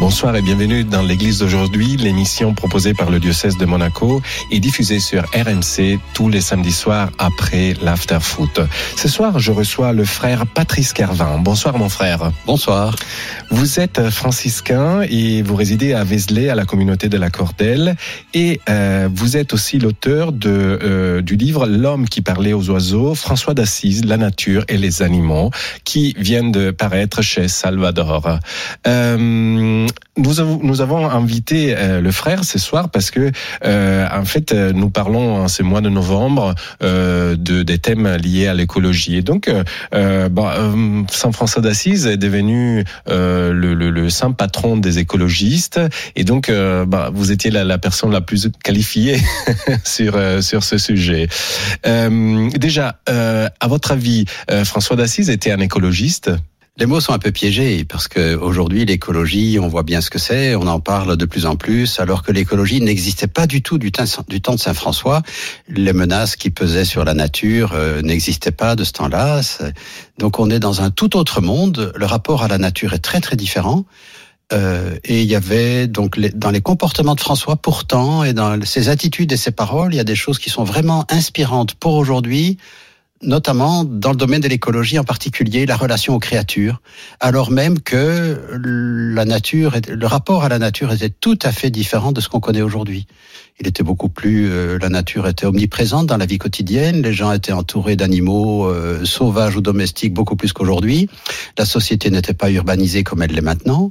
Bonsoir et bienvenue dans l'église d'aujourd'hui, l'émission proposée par le diocèse de Monaco et diffusée sur RMC tous les samedis soirs après l'after foot. Ce soir, je reçois le frère Patrice Carvin. Bonsoir mon frère. Bonsoir. Vous êtes franciscain et vous résidez à Vézelay, à la communauté de la Cordelle et euh, vous êtes aussi l'auteur de euh, du livre L'homme qui parlait aux oiseaux, François d'Assise, la nature et les animaux, qui vient de paraître chez Salvador. Euh, nous avons, nous avons invité euh, le frère ce soir parce que, euh, en fait, euh, nous parlons en ce mois de novembre euh, de, des thèmes liés à l'écologie. Et donc, euh, euh, Saint François d'Assise est devenu le, le, le, saint patron des écologistes. Et donc, bah, vous étiez la, la, personne la plus qualifiée sur, sur ce sujet. déjà, à votre avis, François d'Assise était un écologiste? Les mots sont un peu piégés parce que aujourd'hui l'écologie, on voit bien ce que c'est, on en parle de plus en plus, alors que l'écologie n'existait pas du tout du temps, de Saint François. Les menaces qui pesaient sur la nature euh, n'existaient pas de ce temps-là. Donc on est dans un tout autre monde. Le rapport à la nature est très très différent. Euh, et il y avait donc dans les comportements de François pourtant et dans ses attitudes et ses paroles, il y a des choses qui sont vraiment inspirantes pour aujourd'hui notamment dans le domaine de l'écologie, en particulier la relation aux créatures, alors même que la nature, le rapport à la nature était tout à fait différent de ce qu'on connaît aujourd'hui. Il était beaucoup plus, euh, la nature était omniprésente dans la vie quotidienne, les gens étaient entourés d'animaux euh, sauvages ou domestiques beaucoup plus qu'aujourd'hui, la société n'était pas urbanisée comme elle l'est maintenant.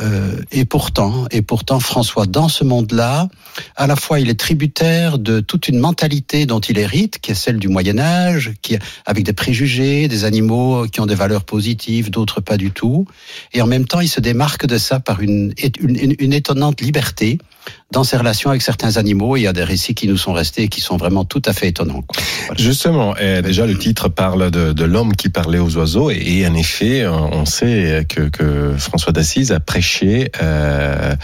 Euh, et pourtant, et pourtant, François, dans ce monde-là, à la fois, il est tributaire de toute une mentalité dont il hérite, qui est celle du Moyen Âge, qui avec des préjugés, des animaux qui ont des valeurs positives, d'autres pas du tout. Et en même temps, il se démarque de ça par une, une, une étonnante liberté dans ses relations avec certains animaux. Il y a des récits qui nous sont restés et qui sont vraiment tout à fait étonnants. Voilà. Justement, déjà le titre parle de, de l'homme qui parlait aux oiseaux et, et, en effet, on sait que, que François d'Assise a prêché euh,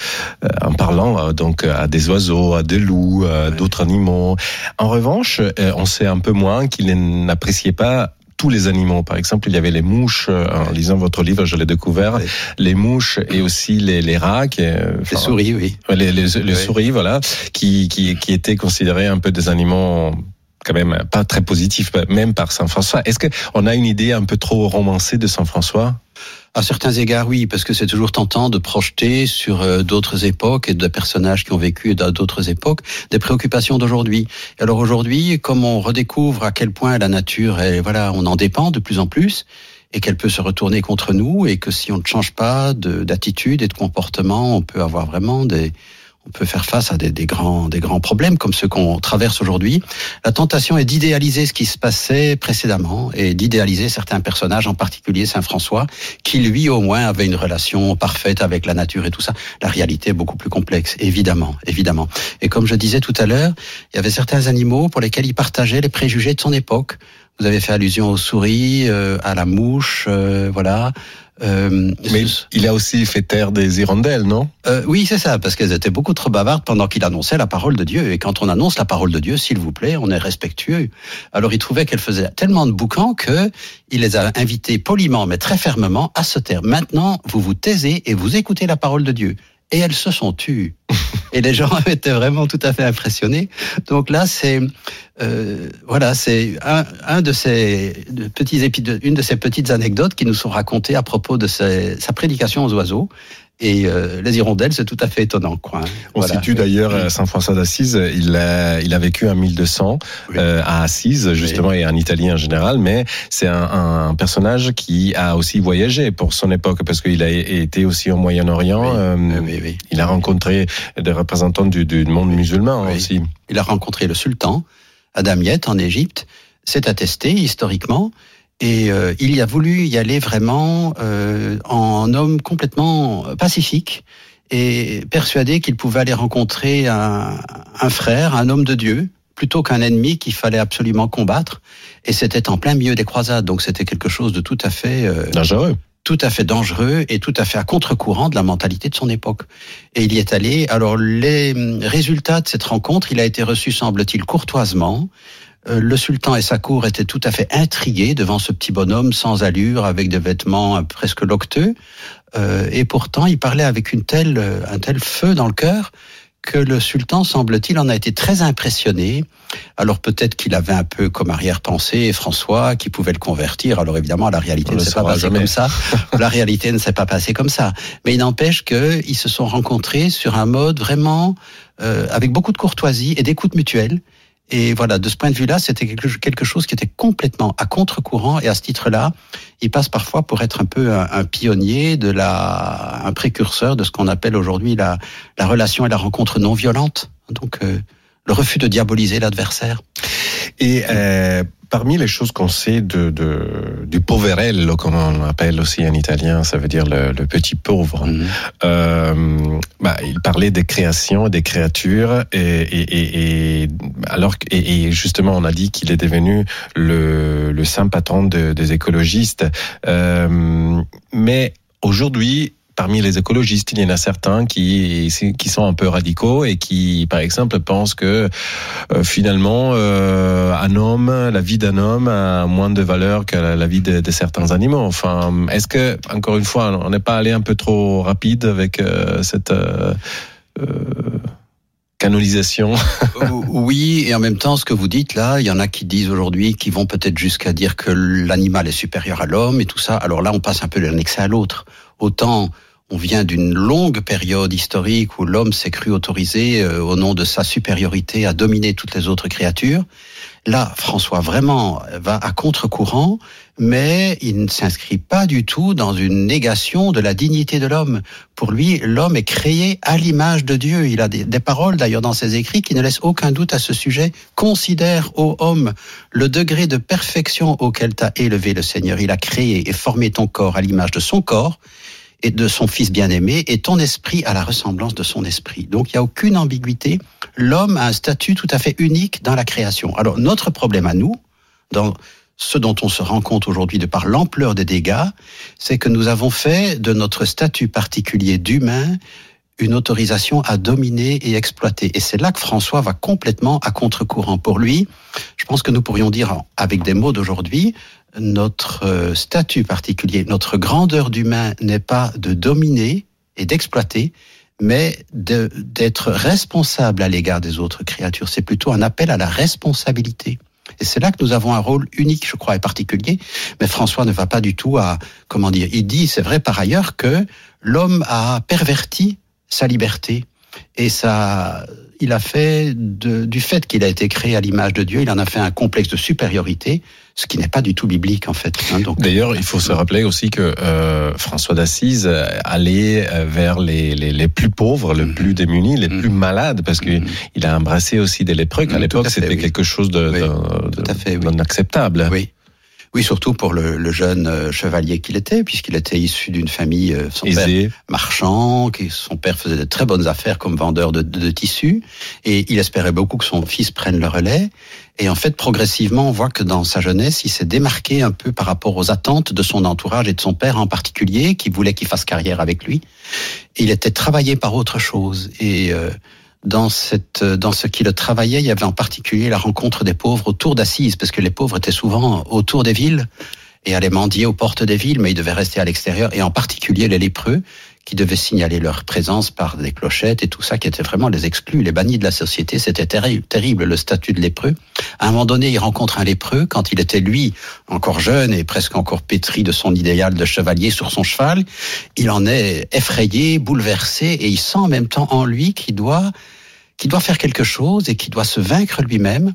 en parlant donc à des oiseaux, à des loups, à d'autres animaux. En revanche, on sait un peu moins qu'il n'appréciait pas tous les animaux. Par exemple, il y avait les mouches. Euh, en lisant votre livre, je l'ai découvert. Oui. Les mouches et aussi les, les rats, qui, enfin, les souris, oui. Les, les, les oui. souris, voilà, qui, qui, qui étaient considérés un peu des animaux quand même pas très positifs, même par Saint François. Est-ce qu'on a une idée un peu trop romancée de Saint François à certains égards, oui, parce que c'est toujours tentant de projeter sur euh, d'autres époques et de personnages qui ont vécu dans d'autres époques des préoccupations d'aujourd'hui. Alors aujourd'hui, comme on redécouvre à quel point la nature, est, voilà, on en dépend de plus en plus et qu'elle peut se retourner contre nous et que si on ne change pas d'attitude et de comportement, on peut avoir vraiment des, on peut faire face à des, grands, des grands problèmes comme ceux qu'on traverse aujourd'hui. La tentation est d'idéaliser ce qui se passait précédemment et d'idéaliser certains personnages, en particulier Saint François, qui lui au moins avait une relation parfaite avec la nature et tout ça. La réalité est beaucoup plus complexe, évidemment, évidemment. Et comme je disais tout à l'heure, il y avait certains animaux pour lesquels il partageait les préjugés de son époque. Vous avez fait allusion aux souris, euh, à la mouche, euh, voilà. Euh, Mais il a aussi fait taire des hirondelles, non? Euh, Oui, c'est ça, parce qu'elles étaient beaucoup trop bavardes pendant qu'il annonçait la parole de Dieu. Et quand on annonce la parole de Dieu, s'il vous plaît, on est respectueux. Alors il trouvait qu'elles faisaient tellement de boucans que il les a invités poliment, mais très fermement, à se taire. Maintenant, vous vous taisez et vous écoutez la parole de Dieu. Et elles se sont tues. et les gens étaient vraiment tout à fait impressionnés. Donc là, c'est euh, voilà, c'est un, de ces petits épisodes, une de ces petites anecdotes qui nous sont racontées à propos de sa prédication aux oiseaux. Et euh, les hirondelles, c'est tout à fait étonnant. Quoi, hein. On voilà. situe d'ailleurs oui. Saint François d'Assise. Il a, il a vécu en 1200 oui. euh, à Assise, justement, oui. et en Italie en général. Mais c'est un, un, personnage qui a aussi voyagé pour son époque, parce qu'il a été aussi au Moyen-Orient. Euh, il a rencontré des représentants du, du monde musulman aussi. Il a rencontré le sultan. Adamiette en Égypte. C'est attesté historiquement. Et euh, il a voulu y aller vraiment euh, en homme complètement pacifique et persuadé qu'il pouvait aller rencontrer un, un, frère, un homme de Dieu, plutôt qu'un ennemi qu'il fallait absolument combattre. Et c'était en plein milieu des croisades, donc c'était quelque chose de tout à fait euh, dangereux tout à fait dangereux et tout à fait à contre-courant de la mentalité de son époque. Et il y est allé. Alors les résultats de cette rencontre, il a été reçu, semble-t-il, courtoisement. Euh, le sultan et sa cour étaient tout à fait intrigués devant ce petit bonhomme sans allure, avec des vêtements presque locteux. Euh, et pourtant, il parlait avec une telle, un tel feu dans le cœur que le sultan, semble-t-il, en a été très impressionné. Alors peut-être qu'il avait un peu comme arrière-pensée François qui pouvait le convertir. Alors évidemment, la réalité ne s'est pas passée comme ça. la réalité ne s'est pas passée comme ça. Mais il n'empêche qu'ils se sont rencontrés sur un mode vraiment euh, avec beaucoup de courtoisie et d'écoute mutuelle. Et voilà, de ce point de vue-là, c'était quelque chose qui était complètement à contre-courant. Et à ce titre-là, il passe parfois pour être un peu un, pionnier de la, un précurseur de ce qu'on appelle aujourd'hui la, la relation et la rencontre non violente. Donc, euh, le refus de diaboliser l'adversaire. Et euh, parmi les choses qu'on sait de, de, du poverello, comme on l'appelle aussi en italien, ça veut dire le, le petit pauvre. Mhm. euh, bah, il parlait des créations, des créatures, et, et, et, et alors et, justement on a dit qu'il est devenu le, le saint patron de, des écologistes. Euh, mais aujourd'hui, parmi les écologistes, il y en a certains qui, sont un peu radicaux et qui, par exemple, pensent que euh, finalement, euh, un homme, la vie d'un homme a moins de valeur que la, vie de, certains animaux. Enfin, est-ce que, encore une fois, on n'est pas allé un peu trop rapide avec euh, cette canonisation. oui, et en même temps, ce que vous dites là, il y en a qui disent aujourd'hui, qui vont peut-être jusqu'à dire que l'animal est supérieur à l'homme et tout ça. Alors là, on passe un peu d'un excès à l'autre. Autant on vient d'une longue période historique où l'homme s'est cru autorisé, euh, au nom de sa supériorité, à dominer toutes les autres créatures. Là, François vraiment va à contre-courant, mais il ne s'inscrit pas du tout dans une négation de la dignité de l'homme. Pour lui, l'homme est créé à l'image de Dieu. Il a des, des paroles, d'ailleurs, dans ses écrits qui ne laissent aucun doute à ce sujet. Considère, ô homme, le degré de perfection auquel t'a élevé le Seigneur. Il a créé et formé ton corps à l'image de son corps et de son fils bien-aimé et ton esprit à la ressemblance de son esprit. Donc il n'y a aucune ambiguïté. L'homme a un statut tout à fait unique dans la création. Alors notre problème à nous, dans ce dont on se rend compte aujourd'hui de par l'ampleur des dégâts, c'est que nous avons fait de notre statut particulier d'humain une autorisation à dominer et exploiter. Et c'est là que François va complètement à contre-courant. Pour lui, je pense que nous pourrions dire, avec des mots d'aujourd'hui, notre euh, statut particulier, notre grandeur d'humain n'est pas de dominer et d'exploiter, mais d'être responsable à l'égard des autres créatures. C'est plutôt un appel à la responsabilité. Et c'est là que nous avons un rôle unique, je crois, et particulier. Mais François ne va pas du tout à, comment dire, il dit, c'est vrai par ailleurs, que l'homme a perverti sa liberté et ça, il a fait de, du fait qu'il a été créé à l'image de Dieu, il en a fait un complexe de supériorité ce qui n'est pas du tout biblique en fait. Hein, donc d'ailleurs, il faut se rappeler aussi que euh, François d'Assise allait euh, vers les, les, les, plus pauvres, les plus démunis, les plus malades, parce qu'il il a embrassé aussi des lépreux. Qu'à l'époque, c'était quelque chose de, oui. d'acceptable. Oui. Oui, surtout pour le, le jeune euh, chevalier qu'il était, puisqu'il était issu d'une famille, euh, son père marchand, qui, son père faisait de très bonnes affaires comme vendeur de, de, de, tissus, et il espérait beaucoup que son fils prenne le relais. Et en fait, progressivement, on voit que dans sa jeunesse, il s'est démarqué un peu par rapport aux attentes de son entourage et de son père en particulier, qui voulait qu'il fasse carrière avec lui. il était travaillé par autre chose. Et euh, dans, cette, dans ce qui le travaillait, il y avait en particulier la rencontre des pauvres autour d'Assise, parce que les pauvres étaient souvent autour des villes et allaient mendier aux portes des villes, mais ils devaient rester à l'extérieur, et en particulier les lépreux, qui devaient signaler leur présence par des clochettes et tout ça, qui étaient vraiment les exclus, les bannis de la société. C'était terrible, le statut de lépreux. À un moment donné, il rencontre un lépreux quand il était, lui, encore jeune et presque encore pétri de son idéal de chevalier sur son cheval. Il en est effrayé, bouleversé, et il sent en même temps en lui qu'il doit, qu'il doit faire quelque chose et qu'il doit se vaincre lui-même.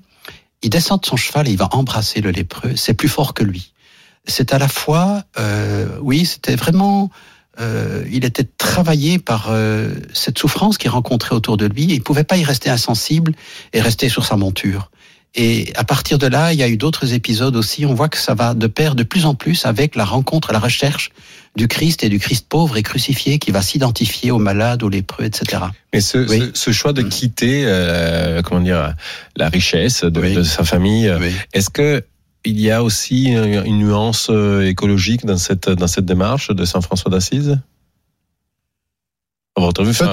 Il descend de son cheval et il va embrasser le lépreux. C'est plus fort que lui. C'est à la fois, euh, oui, c'était vraiment euh, il était travaillé par euh, cette souffrance qu'il rencontrait autour de lui. Il ne pouvait pas y rester insensible et rester sur sa monture. Et à partir de là, il y a eu d'autres épisodes aussi. On voit que ça va de pair de plus en plus avec la rencontre, la recherche du Christ et du Christ pauvre et crucifié qui va s'identifier aux malades, aux lépreux, etc. Mais ce, ce, choix de mm. quitter, euh, comment dire, la richesse de, de sa famille, est-ce que il y a aussi une nuance euh, écologique dans cette, dans cette démarche de Saint-François d'Assise?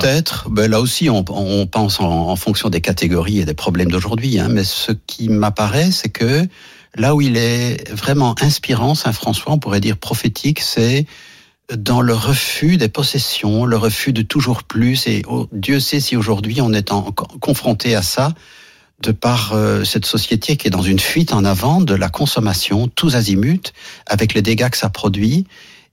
Peut-être. Ben là aussi, on, pense en, fonction des catégories et des problèmes d'aujourd'hui. Hein. Mais ce qui m'apparaît, c'est que là où il est vraiment inspirant, Saint François, on pourrait dire prophétique, c'est dans le refus des possessions, le refus de toujours plus. Et oh, Dieu sait si aujourd'hui on est confronté à ça de par euh, cette société qui est dans une fuite en avant de la consommation, tous azimuts, avec les dégâts que ça produit,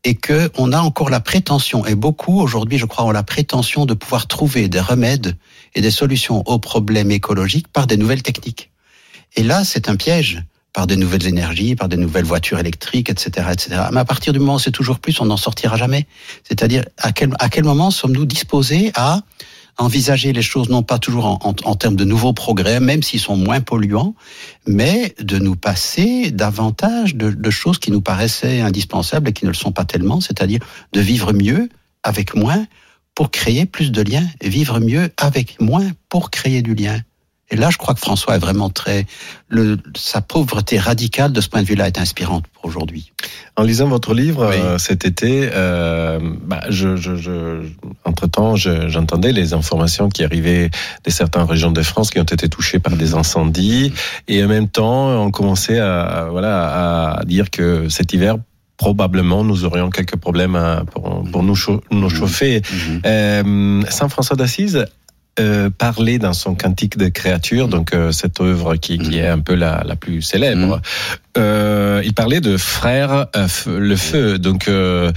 et que on a encore la prétention, et beaucoup aujourd'hui, je crois, ont la prétention de pouvoir trouver des remèdes et des solutions aux problèmes écologiques par des nouvelles techniques. Et là, c'est un piège par de nouvelles énergies, par de nouvelles voitures électriques, etc., etc. Mais à partir du moment où c'est toujours plus, on n'en sortira jamais. C'est-à-dire, à quel, à quel moment sommes-nous disposés à envisager les choses non pas toujours en, termes de nouveaux progrès, même s'ils sont moins polluants, mais de nous passer davantage de, choses qui nous paraissaient indispensables et qui ne le sont pas tellement, c'est-à-dire de vivre mieux avec moins pour créer plus de liens, vivre mieux avec moins pour créer du lien. Et là, je crois que François est vraiment très, le, sa pauvreté radicale de ce point de vue-là est inspirante pour aujourd'hui. En lisant votre livre oui. euh, cet été, euh, bah, je, je, je, entre temps, j'entendais les informations qui arrivaient de certaines régions de France qui ont été touchées par des incendies, et en même temps, on commençait à, voilà, à dire que cet hiver probablement nous aurions quelques problèmes pour, pour nous, nous chauffer. Mmh. Euh, Saint François d'Assise euh, parler dans son cantique de créature, donc euh, cette œuvre qui, qui, est un peu la, la plus célèbre. Euh, il parlait de frère euh, le feu, donc euh,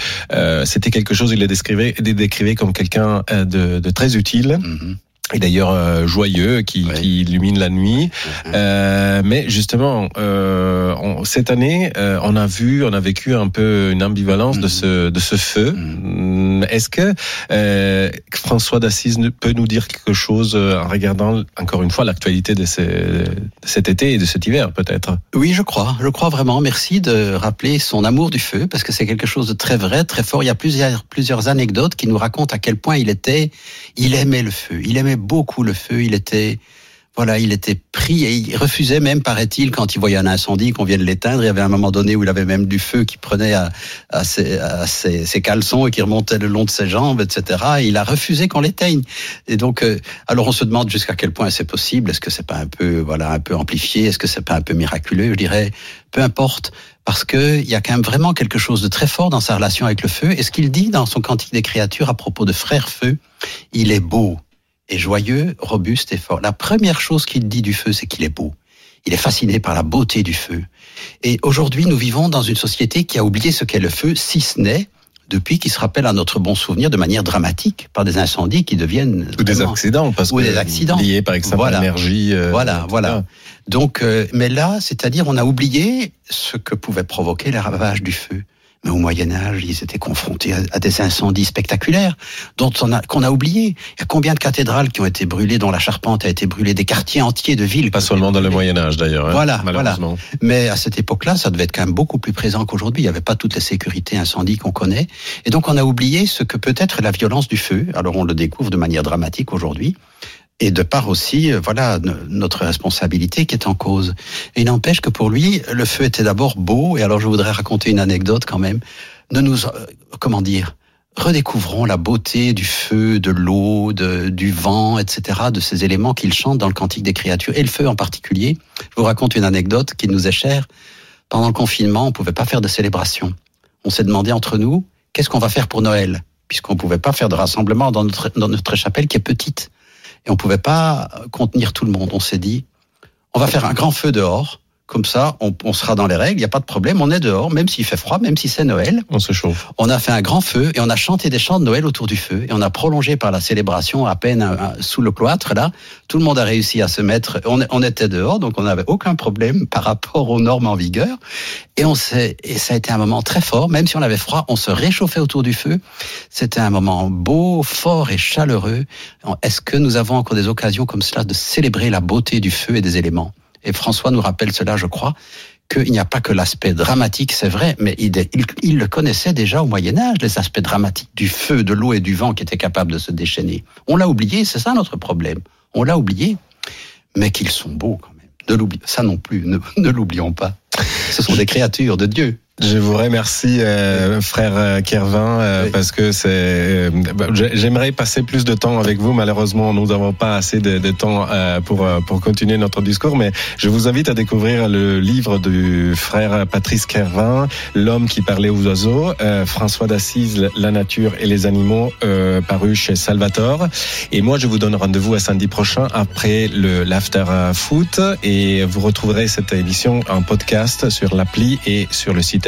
c'était quelque chose. Il le décrivait, il le décrivait comme quelqu'un de, de, très utile. Mm -hmm et d'ailleurs euh, joyeux, qui, illumine la nuit. Mmh. Euh, mais justement, euh, on, cette année, on a vu, on a vécu un peu une ambivalence de ce de ce feu. Mmh. Est-ce que François d'Assise peut nous dire quelque chose en regardant encore une fois l'actualité de, ces, de, cet été et de cet hiver, peut-être? Oui, je crois. Je crois vraiment. Merci de rappeler son amour du feu, parce que c'est quelque chose de très vrai, très fort. Il y a plusieurs plusieurs anecdotes qui nous racontent à quel point il était, il aimait le feu, il aimait beaucoup le feu. Il était, voilà, il était pris et il refusait même, paraît-il, quand il voyait un incendie, qu'on vienne l'éteindre. Il y avait un moment donné où il avait même du feu qui prenait à, à, ses, à ses, ses, caleçons et qui remontait le long de ses jambes, etc. Et il a refusé qu'on l'éteigne. Et donc, euh, alors on se demande jusqu'à quel point c'est possible. Est-ce que c'est pas un peu, voilà, un peu amplifié? Est-ce que c'est pas un peu miraculeux? Je dirais, peu importe parce qu'il y a quand même vraiment quelque chose de très fort dans sa relation avec le feu. Et ce qu'il dit dans son Cantique des créatures à propos de frère feu, il est beau, est joyeux, robuste et fort. La première chose qu'il dit du feu, c'est qu'il est beau. Il est fasciné par la beauté du feu. Et aujourd'hui, nous vivons dans une société qui a oublié ce qu'est le feu, si ce n'est depuis qu'il se rappelle à notre bon souvenir de manière dramatique par des incendies qui deviennent ou des accidents parce ou que des accidents liés par exemple voilà. à l'énergie euh, voilà voilà donc euh, mais là c'est-à-dire on a oublié ce que pouvait provoquer les ravages du feu mais au Moyen Âge, ils étaient confrontés à, des incendies spectaculaires dont on a qu'on a oublié. Il y a combien de cathédrales qui ont été brûlées, dont la charpente a été brûlée, des quartiers entiers de villes? Pas seulement dans le Moyen Âge d'ailleurs. Hein, voilà, voilà. Mais à cette époque-là, ça devait être quand même beaucoup plus présent qu'aujourd'hui. Il n'y avait pas toutes les sécurités incendies qu'on connaît, et donc on a oublié ce que peut être la violence du feu. Alors on le découvre de manière dramatique aujourd'hui et de part aussi, voilà, notre responsabilité qui est en cause. Et il n'empêche que pour lui, le feu était d'abord beau, et alors je voudrais raconter une anecdote quand même. Ne nous, comment dire, redécouvrons la beauté du feu, de l'eau, du vent, etc., de ces éléments qu'il chante dans le Cantique des créatures, et le feu en particulier. Je vous raconte une anecdote qui nous est chère. Pendant le confinement, on ne pouvait pas faire de célébration. On s'est demandé entre nous, qu'est-ce qu'on va faire pour Noël? Puisqu'on ne pouvait pas faire de rassemblement dans notre, dans notre chapelle qui est petite et on pouvait pas contenir tout le monde. On s'est dit, on va faire un grand feu dehors. Comme ça, on, on sera dans les règles, il n'y a pas de problème, on est dehors, même s'il fait froid, même si c'est Noël. On se chauffe. On a fait un grand feu et on a chanté des chants de Noël autour du feu et on a prolongé par la célébration à peine un, un, sous le cloître. Là, tout le monde a réussi à se mettre. On, on était dehors, donc on n'avait aucun problème par rapport aux normes en vigueur. Et on s'est, et ça a été un moment très fort, même si on avait froid, on se réchauffait autour du feu. C'était un moment beau, fort et chaleureux. Est-ce que nous avons encore des occasions comme cela de célébrer la beauté du feu et des éléments? Et François nous rappelle cela, je crois, qu'il n'y a pas que l'aspect dramatique, c'est vrai, mais il, le connaissait déjà au Moyen Âge, les aspects dramatiques du feu, de l'eau et du vent qui étaient capables de se déchaîner. On l'a oublié, c'est ça notre problème. On l'a oublié, mais qu'ils sont beaux quand même. Ne ça non plus, ne l'oublions pas. Ce sont des créatures de Dieu. Je vous remercie, euh, frère Kervin, euh, Oui. parce que c'est. euh, bah, j'ai- J'aimerais passer plus de temps avec vous. Malheureusement, nous n'avons pas assez de, de temps euh, pour euh, pour continuer notre discours, mais je vous invite à découvrir le livre du frère Patrice Kervin, L'homme qui parlait aux oiseaux, euh, François d'Assise, La nature et les animaux, euh, paru chez Salvatore. Et moi, je vous donne rendez-vous à samedi prochain après le l'after foot, et vous retrouverez cette émission en podcast sur l'appli et sur le site